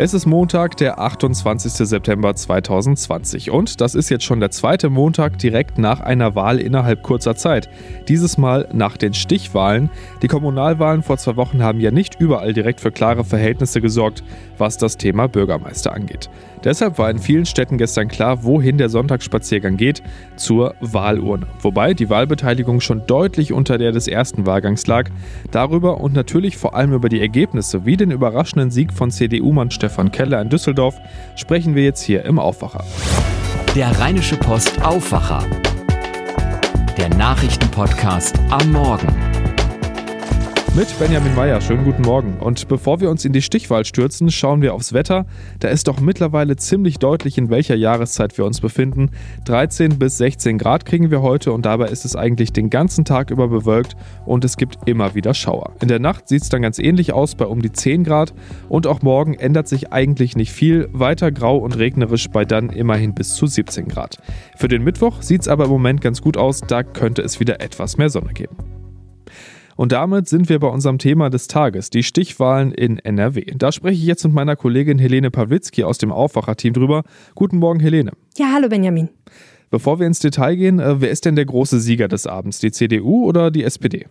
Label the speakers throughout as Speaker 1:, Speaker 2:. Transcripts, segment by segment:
Speaker 1: Es ist Montag, der 28. September 2020 und das ist jetzt schon der zweite Montag direkt nach einer Wahl innerhalb kurzer Zeit. Dieses Mal nach den Stichwahlen. Die Kommunalwahlen vor zwei Wochen haben ja nicht überall direkt für klare Verhältnisse gesorgt, was das Thema Bürgermeister angeht. Deshalb war in vielen Städten gestern klar, wohin der Sonntagsspaziergang geht, zur Wahlurne. Wobei die Wahlbeteiligung schon deutlich unter der des ersten Wahlgangs lag. Darüber und natürlich vor allem über die Ergebnisse wie den überraschenden Sieg von CDU-Mann Stefan Keller in Düsseldorf sprechen wir jetzt hier im Aufwacher.
Speaker 2: Der Rheinische Post Aufwacher. Der Nachrichtenpodcast am Morgen
Speaker 1: mit Benjamin Meyer. Schönen guten Morgen. Und bevor wir uns in die Stichwahl stürzen, schauen wir aufs Wetter. Da ist doch mittlerweile ziemlich deutlich, in welcher Jahreszeit wir uns befinden. 13 bis 16 Grad kriegen wir heute und dabei ist es eigentlich den ganzen Tag über bewölkt und es gibt immer wieder Schauer. In der Nacht sieht es dann ganz ähnlich aus bei um die 10 Grad und auch morgen ändert sich eigentlich nicht viel. Weiter grau und regnerisch bei dann immerhin bis zu 17 Grad. Für den Mittwoch sieht es aber im Moment ganz gut aus. Da könnte es wieder etwas mehr Sonne geben. Und damit sind wir bei unserem Thema des Tages, die Stichwahlen in NRW. Da spreche ich jetzt mit meiner Kollegin Helene Pawlitzki aus dem Aufwacherteam drüber. Guten Morgen, Helene.
Speaker 3: Ja, hallo Benjamin.
Speaker 1: Bevor wir ins Detail gehen, äh, wer ist denn der große Sieger des Abends? Die CDU oder die SPD?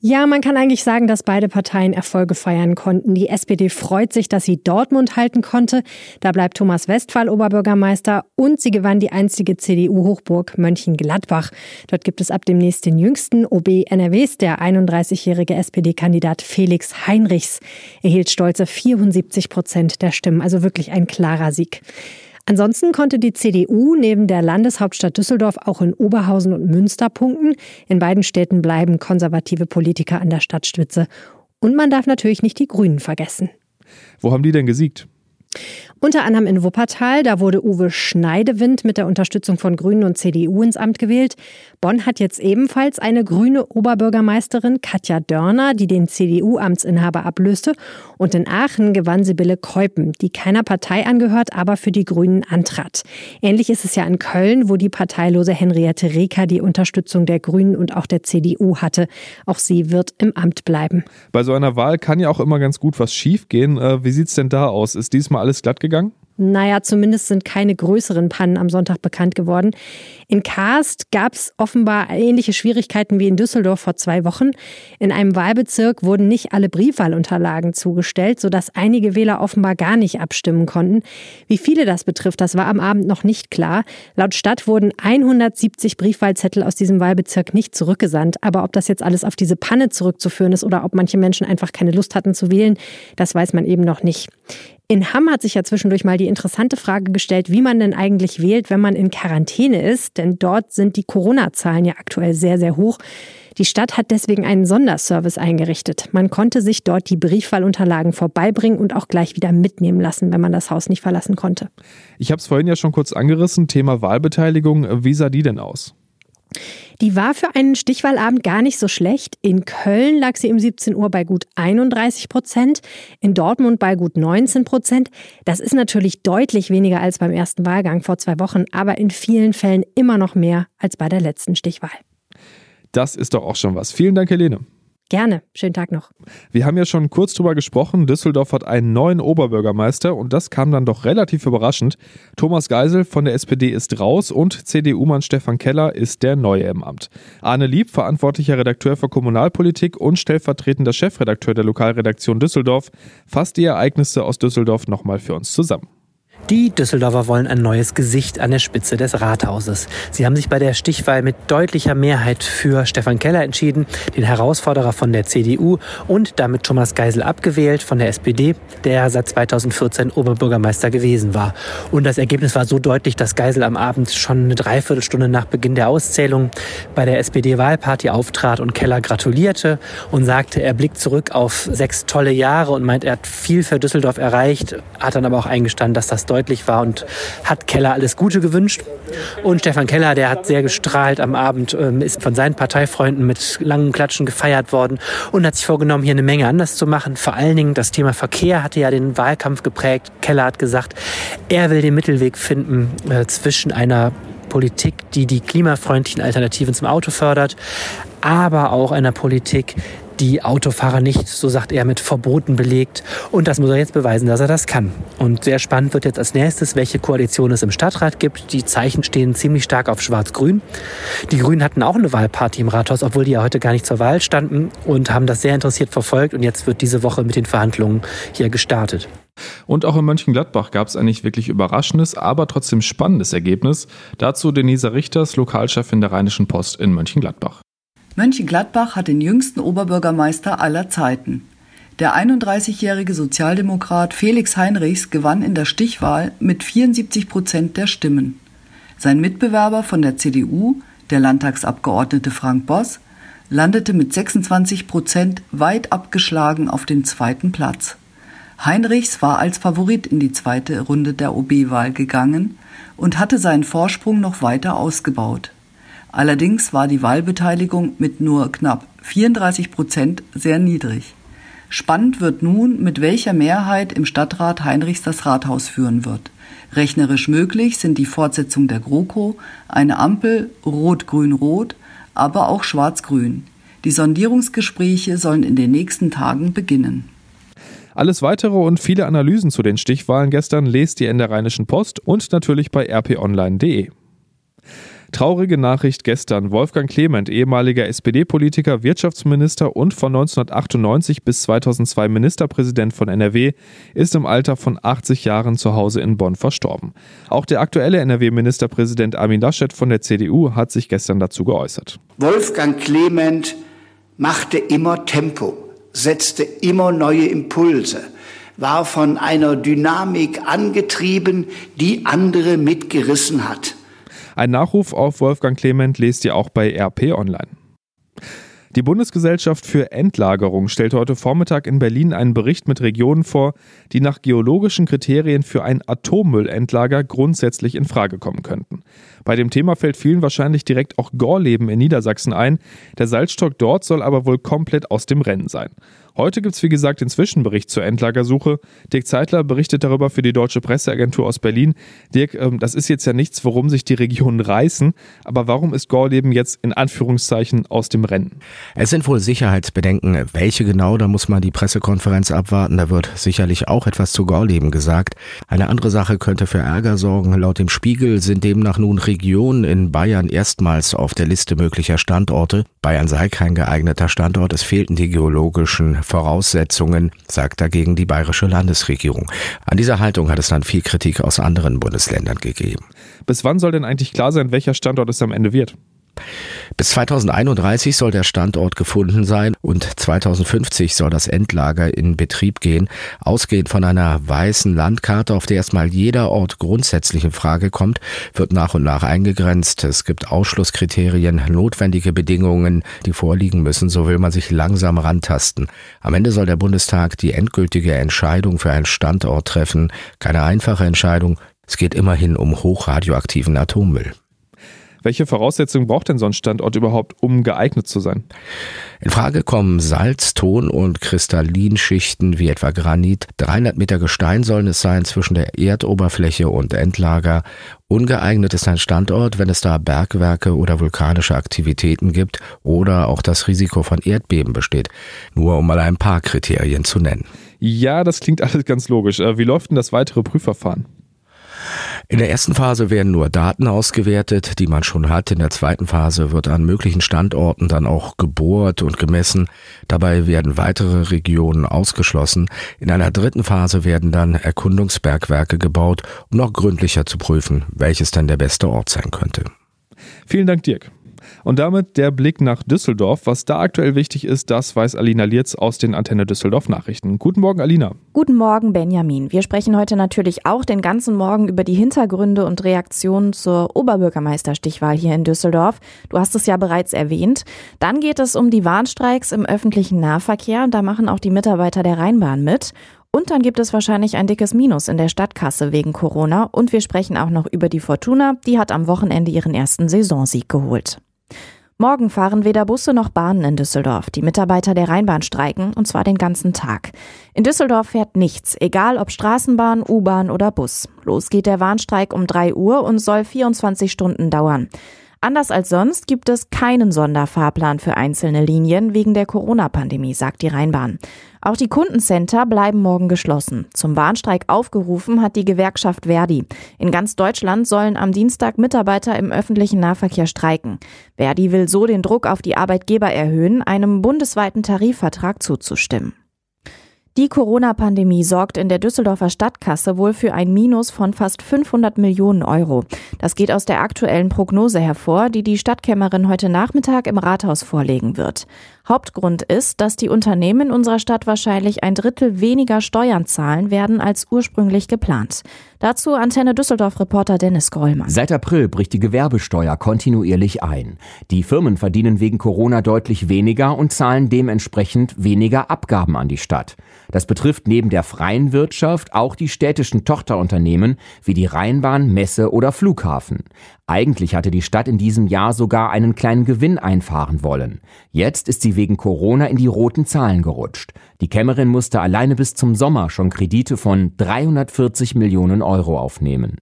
Speaker 3: Ja, man kann eigentlich sagen, dass beide Parteien Erfolge feiern konnten. Die SPD freut sich, dass sie Dortmund halten konnte. Da bleibt Thomas Westphal Oberbürgermeister und sie gewann die einstige CDU-Hochburg Mönchengladbach. Dort gibt es ab demnächst den jüngsten OB NRWs, der 31-jährige SPD-Kandidat Felix Heinrichs. erhielt stolze 74 Prozent der Stimmen, also wirklich ein klarer Sieg. Ansonsten konnte die CDU neben der Landeshauptstadt Düsseldorf auch in Oberhausen und Münster punkten. In beiden Städten bleiben konservative Politiker an der Stadtspitze. Und man darf natürlich nicht die Grünen vergessen.
Speaker 1: Wo haben die denn gesiegt?
Speaker 3: Unter anderem in Wuppertal, da wurde Uwe Schneidewind mit der Unterstützung von Grünen und CDU ins Amt gewählt. Bonn hat jetzt ebenfalls eine grüne Oberbürgermeisterin, Katja Dörner, die den CDU-Amtsinhaber ablöste. Und in Aachen gewann Sibylle Keupen, die keiner Partei angehört, aber für die Grünen antrat. Ähnlich ist es ja in Köln, wo die parteilose Henriette Reker die Unterstützung der Grünen und auch der CDU hatte. Auch sie wird im Amt bleiben.
Speaker 1: Bei so einer Wahl kann ja auch immer ganz gut was schiefgehen. Äh, wie sieht es denn da aus? Ist diesmal alles glatt?
Speaker 3: Naja, zumindest sind keine größeren Pannen am Sonntag bekannt geworden. In Karst gab es offenbar ähnliche Schwierigkeiten wie in Düsseldorf vor zwei Wochen. In einem Wahlbezirk wurden nicht alle Briefwahlunterlagen zugestellt, sodass einige Wähler offenbar gar nicht abstimmen konnten. Wie viele das betrifft, das war am Abend noch nicht klar. Laut Stadt wurden 170 Briefwahlzettel aus diesem Wahlbezirk nicht zurückgesandt. Aber ob das jetzt alles auf diese Panne zurückzuführen ist oder ob manche Menschen einfach keine Lust hatten zu wählen, das weiß man eben noch nicht. In Hamm hat sich ja zwischendurch mal die interessante Frage gestellt, wie man denn eigentlich wählt, wenn man in Quarantäne ist, denn dort sind die Corona-Zahlen ja aktuell sehr, sehr hoch. Die Stadt hat deswegen einen Sonderservice eingerichtet. Man konnte sich dort die Briefwahlunterlagen vorbeibringen und auch gleich wieder mitnehmen lassen, wenn man das Haus nicht verlassen konnte.
Speaker 1: Ich habe es vorhin ja schon kurz angerissen, Thema Wahlbeteiligung. Wie sah die denn aus?
Speaker 3: Die war für einen Stichwahlabend gar nicht so schlecht. In Köln lag sie um 17 Uhr bei gut 31 Prozent, in Dortmund bei gut 19 Prozent. Das ist natürlich deutlich weniger als beim ersten Wahlgang vor zwei Wochen, aber in vielen Fällen immer noch mehr als bei der letzten Stichwahl.
Speaker 1: Das ist doch auch schon was. Vielen Dank, Helene.
Speaker 3: Gerne. Schönen Tag noch.
Speaker 1: Wir haben ja schon kurz drüber gesprochen. Düsseldorf hat einen neuen Oberbürgermeister und das kam dann doch relativ überraschend. Thomas Geisel von der SPD ist raus und CDU-Mann Stefan Keller ist der Neue im Amt. Arne Lieb, verantwortlicher Redakteur für Kommunalpolitik und stellvertretender Chefredakteur der Lokalredaktion Düsseldorf, fasst die Ereignisse aus Düsseldorf nochmal für uns zusammen.
Speaker 4: Die Düsseldorfer wollen ein neues Gesicht an der Spitze des Rathauses. Sie haben sich bei der Stichwahl mit deutlicher Mehrheit für Stefan Keller entschieden, den Herausforderer von der CDU und damit Thomas Geisel abgewählt von der SPD, der seit 2014 Oberbürgermeister gewesen war. Und das Ergebnis war so deutlich, dass Geisel am Abend schon eine Dreiviertelstunde nach Beginn der Auszählung bei der SPD-Wahlparty auftrat und Keller gratulierte und sagte, er blickt zurück auf sechs tolle Jahre und meint, er hat viel für Düsseldorf erreicht, hat dann aber auch eingestanden, dass das deutlich deutlich war und hat Keller alles Gute gewünscht. Und Stefan Keller, der hat sehr gestrahlt am Abend, ähm, ist von seinen Parteifreunden mit langen Klatschen gefeiert worden und hat sich vorgenommen, hier eine Menge anders zu machen. Vor allen Dingen das Thema Verkehr hatte ja den Wahlkampf geprägt. Keller hat gesagt, er will den Mittelweg finden äh, zwischen einer Politik, die die klimafreundlichen Alternativen zum Auto fördert, aber auch einer Politik, die Autofahrer nicht, so sagt er, mit Verboten belegt. Und das muss er jetzt beweisen, dass er das kann. Und sehr spannend wird jetzt als nächstes, welche Koalition es im Stadtrat gibt. Die Zeichen stehen ziemlich stark auf Schwarz-Grün. Die Grünen hatten auch eine Wahlparty im Rathaus, obwohl die ja heute gar nicht zur Wahl standen und haben das sehr interessiert verfolgt. Und jetzt wird diese Woche mit den Verhandlungen hier gestartet.
Speaker 1: Und auch in Mönchengladbach gab es ein nicht wirklich überraschendes, aber trotzdem spannendes Ergebnis. Dazu Denise Richters, Lokalchefin der Rheinischen Post in Mönchengladbach.
Speaker 5: Mönchengladbach hat den jüngsten Oberbürgermeister aller Zeiten. Der 31-jährige Sozialdemokrat Felix Heinrichs gewann in der Stichwahl mit 74 Prozent der Stimmen. Sein Mitbewerber von der CDU, der Landtagsabgeordnete Frank Boss, landete mit 26 Prozent weit abgeschlagen auf den zweiten Platz. Heinrichs war als Favorit in die zweite Runde der OB-Wahl gegangen und hatte seinen Vorsprung noch weiter ausgebaut. Allerdings war die Wahlbeteiligung mit nur knapp 34 Prozent sehr niedrig. Spannend wird nun, mit welcher Mehrheit im Stadtrat Heinrichs das Rathaus führen wird. Rechnerisch möglich sind die Fortsetzung der GroKo, eine Ampel Rot-Grün-Rot, aber auch Schwarz-Grün. Die Sondierungsgespräche sollen in den nächsten Tagen beginnen.
Speaker 1: Alles weitere und viele Analysen zu den Stichwahlen gestern lest ihr in der Rheinischen Post und natürlich bei rponline.de. Traurige Nachricht gestern. Wolfgang Clement, ehemaliger SPD-Politiker, Wirtschaftsminister und von 1998 bis 2002 Ministerpräsident von NRW, ist im Alter von 80 Jahren zu Hause in Bonn verstorben. Auch der aktuelle NRW-Ministerpräsident Armin Laschet von der CDU hat sich gestern dazu geäußert.
Speaker 6: Wolfgang Clement machte immer Tempo setzte immer neue Impulse, war von einer Dynamik angetrieben, die andere mitgerissen hat.
Speaker 1: Ein Nachruf auf Wolfgang Clement lest ihr auch bei RP Online. Die Bundesgesellschaft für Endlagerung stellt heute Vormittag in Berlin einen Bericht mit Regionen vor, die nach geologischen Kriterien für ein Atommüllendlager grundsätzlich in Frage kommen könnten. Bei dem Thema fällt vielen wahrscheinlich direkt auch Gorleben in Niedersachsen ein. Der Salzstock dort soll aber wohl komplett aus dem Rennen sein. Heute gibt es wie gesagt den Zwischenbericht zur Endlagersuche. Dirk Zeitler berichtet darüber für die Deutsche Presseagentur aus Berlin. Dirk, ähm, das ist jetzt ja nichts, worum sich die Regionen reißen, aber warum ist Gorleben jetzt in Anführungszeichen aus dem Rennen?
Speaker 7: Es sind wohl Sicherheitsbedenken. Welche genau, da muss man die Pressekonferenz abwarten. Da wird sicherlich auch etwas zu Gorleben gesagt. Eine andere Sache könnte für Ärger sorgen. Laut dem Spiegel sind demnach nun Regionen in Bayern erstmals auf der Liste möglicher Standorte. Bayern sei kein geeigneter Standort. Es fehlten die geologischen Voraussetzungen, sagt dagegen die bayerische Landesregierung. An dieser Haltung hat es dann viel Kritik aus anderen Bundesländern gegeben.
Speaker 1: Bis wann soll denn eigentlich klar sein, welcher Standort es am Ende wird?
Speaker 7: Bis 2031 soll der Standort gefunden sein und 2050 soll das Endlager in Betrieb gehen. Ausgehend von einer weißen Landkarte, auf der erstmal jeder Ort grundsätzlich in Frage kommt, wird nach und nach eingegrenzt. Es gibt Ausschlusskriterien, notwendige Bedingungen, die vorliegen müssen. So will man sich langsam rantasten. Am Ende soll der Bundestag die endgültige Entscheidung für einen Standort treffen. Keine einfache Entscheidung. Es geht immerhin um hochradioaktiven Atommüll.
Speaker 1: Welche Voraussetzungen braucht denn so ein Standort überhaupt, um geeignet zu sein?
Speaker 7: In Frage kommen Salz, Ton und Kristallinschichten wie etwa Granit. 300 Meter Gestein sollen es sein zwischen der Erdoberfläche und Endlager. Ungeeignet ist ein Standort, wenn es da Bergwerke oder vulkanische Aktivitäten gibt oder auch das Risiko von Erdbeben besteht. Nur um mal ein paar Kriterien zu nennen.
Speaker 1: Ja, das klingt alles ganz logisch. Äh, wie läuft denn das weitere Prüfverfahren?
Speaker 7: In der ersten Phase werden nur Daten ausgewertet, die man schon hat. In der zweiten Phase wird an möglichen Standorten dann auch gebohrt und gemessen. Dabei werden weitere Regionen ausgeschlossen. In einer dritten Phase werden dann Erkundungsbergwerke gebaut, um noch gründlicher zu prüfen, welches denn der beste Ort sein könnte.
Speaker 1: Vielen Dank, Dirk. Und damit der Blick nach Düsseldorf. Was da aktuell wichtig ist, das weiß Alina Lietz aus den Antenne Düsseldorf Nachrichten. Guten Morgen, Alina.
Speaker 8: Guten Morgen, Benjamin. Wir sprechen heute natürlich auch den ganzen Morgen über die Hintergründe und Reaktionen zur Oberbürgermeisterstichwahl hier in Düsseldorf. Du hast es ja bereits erwähnt. Dann geht es um die Warnstreiks im öffentlichen Nahverkehr. Da machen auch die Mitarbeiter der Rheinbahn mit. Und dann gibt es wahrscheinlich ein dickes Minus in der Stadtkasse wegen Corona. Und wir sprechen auch noch über die Fortuna. Die hat am Wochenende ihren ersten Saisonsieg geholt. Morgen fahren weder Busse noch Bahnen in Düsseldorf. Die Mitarbeiter der Rheinbahn streiken, und zwar den ganzen Tag. In Düsseldorf fährt nichts, egal ob Straßenbahn, U-Bahn oder Bus. Los geht der Warnstreik um 3 Uhr und soll 24 Stunden dauern. Anders als sonst gibt es keinen Sonderfahrplan für einzelne Linien wegen der Corona-Pandemie, sagt die Rheinbahn. Auch die Kundencenter bleiben morgen geschlossen. Zum Warnstreik aufgerufen hat die Gewerkschaft Verdi. In ganz Deutschland sollen am Dienstag Mitarbeiter im öffentlichen Nahverkehr streiken. Verdi will so den Druck auf die Arbeitgeber erhöhen, einem bundesweiten Tarifvertrag zuzustimmen. Die Corona-Pandemie sorgt in der Düsseldorfer Stadtkasse wohl für ein Minus von fast 500 Millionen Euro. Das geht aus der aktuellen Prognose hervor, die die Stadtkämmerin heute Nachmittag im Rathaus vorlegen wird. Hauptgrund ist, dass die Unternehmen unserer Stadt wahrscheinlich ein Drittel weniger Steuern zahlen werden als ursprünglich geplant. Dazu Antenne Düsseldorf-Reporter Dennis Grollmann.
Speaker 9: Seit April bricht die Gewerbesteuer kontinuierlich ein. Die Firmen verdienen wegen Corona deutlich weniger und zahlen dementsprechend weniger Abgaben an die Stadt. Das betrifft neben der freien Wirtschaft auch die städtischen Tochterunternehmen wie die Rheinbahn, Messe oder Flughafen. Eigentlich hatte die Stadt in diesem Jahr sogar einen kleinen Gewinn einfahren wollen. Jetzt ist sie wegen Corona in die roten Zahlen gerutscht. Die Kämmerin musste alleine bis zum Sommer schon Kredite von 340 Millionen Euro aufnehmen.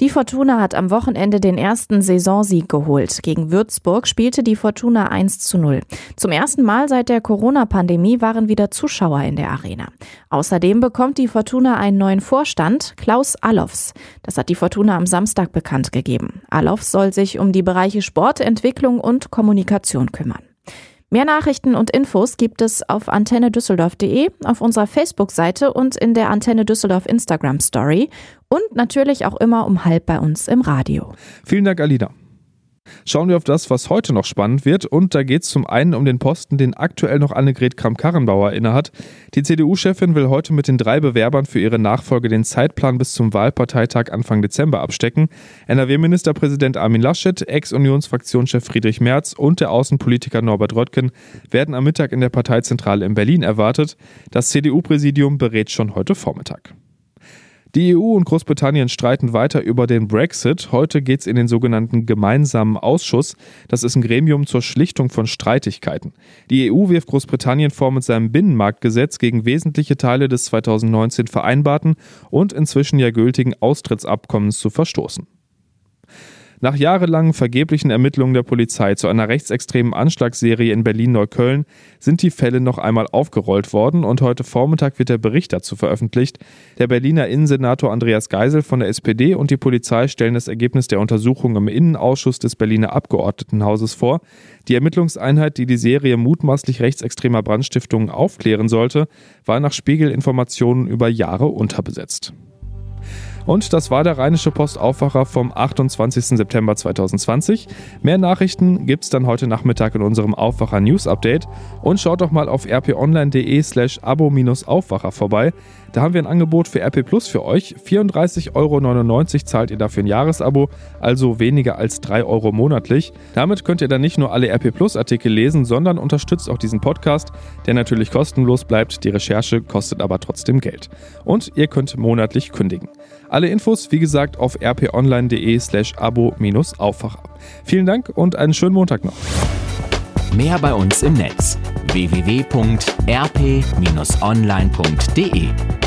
Speaker 8: Die Fortuna hat am Wochenende den ersten Saisonsieg geholt. Gegen Würzburg spielte die Fortuna 1 zu 0. Zum ersten Mal seit der Corona-Pandemie waren wieder Zuschauer in der Arena. Außerdem bekommt die Fortuna einen neuen Vorstand, Klaus Allofs. Das hat die Fortuna am Samstag bekannt gegeben. Allofs soll sich um die Bereiche Sport, Entwicklung und Kommunikation kümmern. Mehr Nachrichten und Infos gibt es auf antennedüsseldorf.de, auf unserer Facebook-Seite und in der Antenne Düsseldorf Instagram Story und natürlich auch immer um halb bei uns im Radio.
Speaker 1: Vielen Dank, Alina. Schauen wir auf das, was heute noch spannend wird. Und da geht es zum einen um den Posten, den aktuell noch Annegret Kramp-Karrenbauer innehat. Die CDU-Chefin will heute mit den drei Bewerbern für ihre Nachfolge den Zeitplan bis zum Wahlparteitag Anfang Dezember abstecken. NRW-Ministerpräsident Armin Laschet, Ex-Unionsfraktionschef Friedrich Merz und der Außenpolitiker Norbert Röttgen werden am Mittag in der Parteizentrale in Berlin erwartet. Das CDU-Präsidium berät schon heute Vormittag. Die EU und Großbritannien streiten weiter über den Brexit. Heute geht es in den sogenannten gemeinsamen Ausschuss. Das ist ein Gremium zur Schlichtung von Streitigkeiten. Die EU wirft Großbritannien vor, mit seinem Binnenmarktgesetz gegen wesentliche Teile des 2019 vereinbarten und inzwischen ja gültigen Austrittsabkommens zu verstoßen. Nach jahrelangen vergeblichen Ermittlungen der Polizei zu einer rechtsextremen Anschlagsserie in Berlin-Neukölln sind die Fälle noch einmal aufgerollt worden und heute Vormittag wird der Bericht dazu veröffentlicht. Der Berliner Innensenator Andreas Geisel von der SPD und die Polizei stellen das Ergebnis der Untersuchung im Innenausschuss des Berliner Abgeordnetenhauses vor. Die Ermittlungseinheit, die die Serie mutmaßlich rechtsextremer Brandstiftungen aufklären sollte, war nach Spiegelinformationen über Jahre unterbesetzt. Und das war der Rheinische Post Aufwacher vom 28. September 2020. Mehr Nachrichten gibt es dann heute Nachmittag in unserem Aufwacher News Update. Und schaut doch mal auf rponline.de slash abo-aufwacher vorbei. Da haben wir ein Angebot für RP Plus für euch. 34,99 Euro zahlt ihr dafür ein Jahresabo, also weniger als 3 Euro monatlich. Damit könnt ihr dann nicht nur alle RP Plus Artikel lesen, sondern unterstützt auch diesen Podcast, der natürlich kostenlos bleibt. Die Recherche kostet aber trotzdem Geld. Und ihr könnt monatlich kündigen. Alle Infos, wie gesagt, auf rponline.de slash abo-aufwacher. Vielen Dank und einen schönen Montag noch.
Speaker 2: Mehr bei uns im Netz www.rp-online.de